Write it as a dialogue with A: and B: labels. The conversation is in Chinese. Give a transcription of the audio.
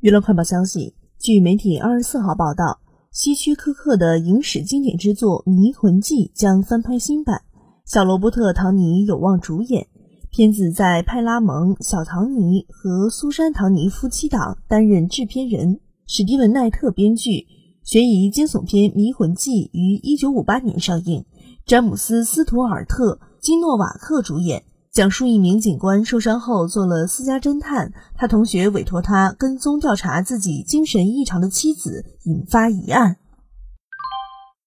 A: 娱乐快报消息，据媒体二十四号报道，希区柯克的影史经典之作《迷魂记》将翻拍新版，小罗伯特·唐尼有望主演。片子在派拉蒙、小唐尼和苏珊·唐尼夫妻档担任制片人，史蒂文·奈特编剧。悬疑惊悚片《迷魂记》于一九五八年上映，詹姆斯·斯图尔特·金诺瓦克主演。讲述一名警官受伤后做了私家侦探，他同学委托他跟踪调查自己精神异常的妻子，引发疑案。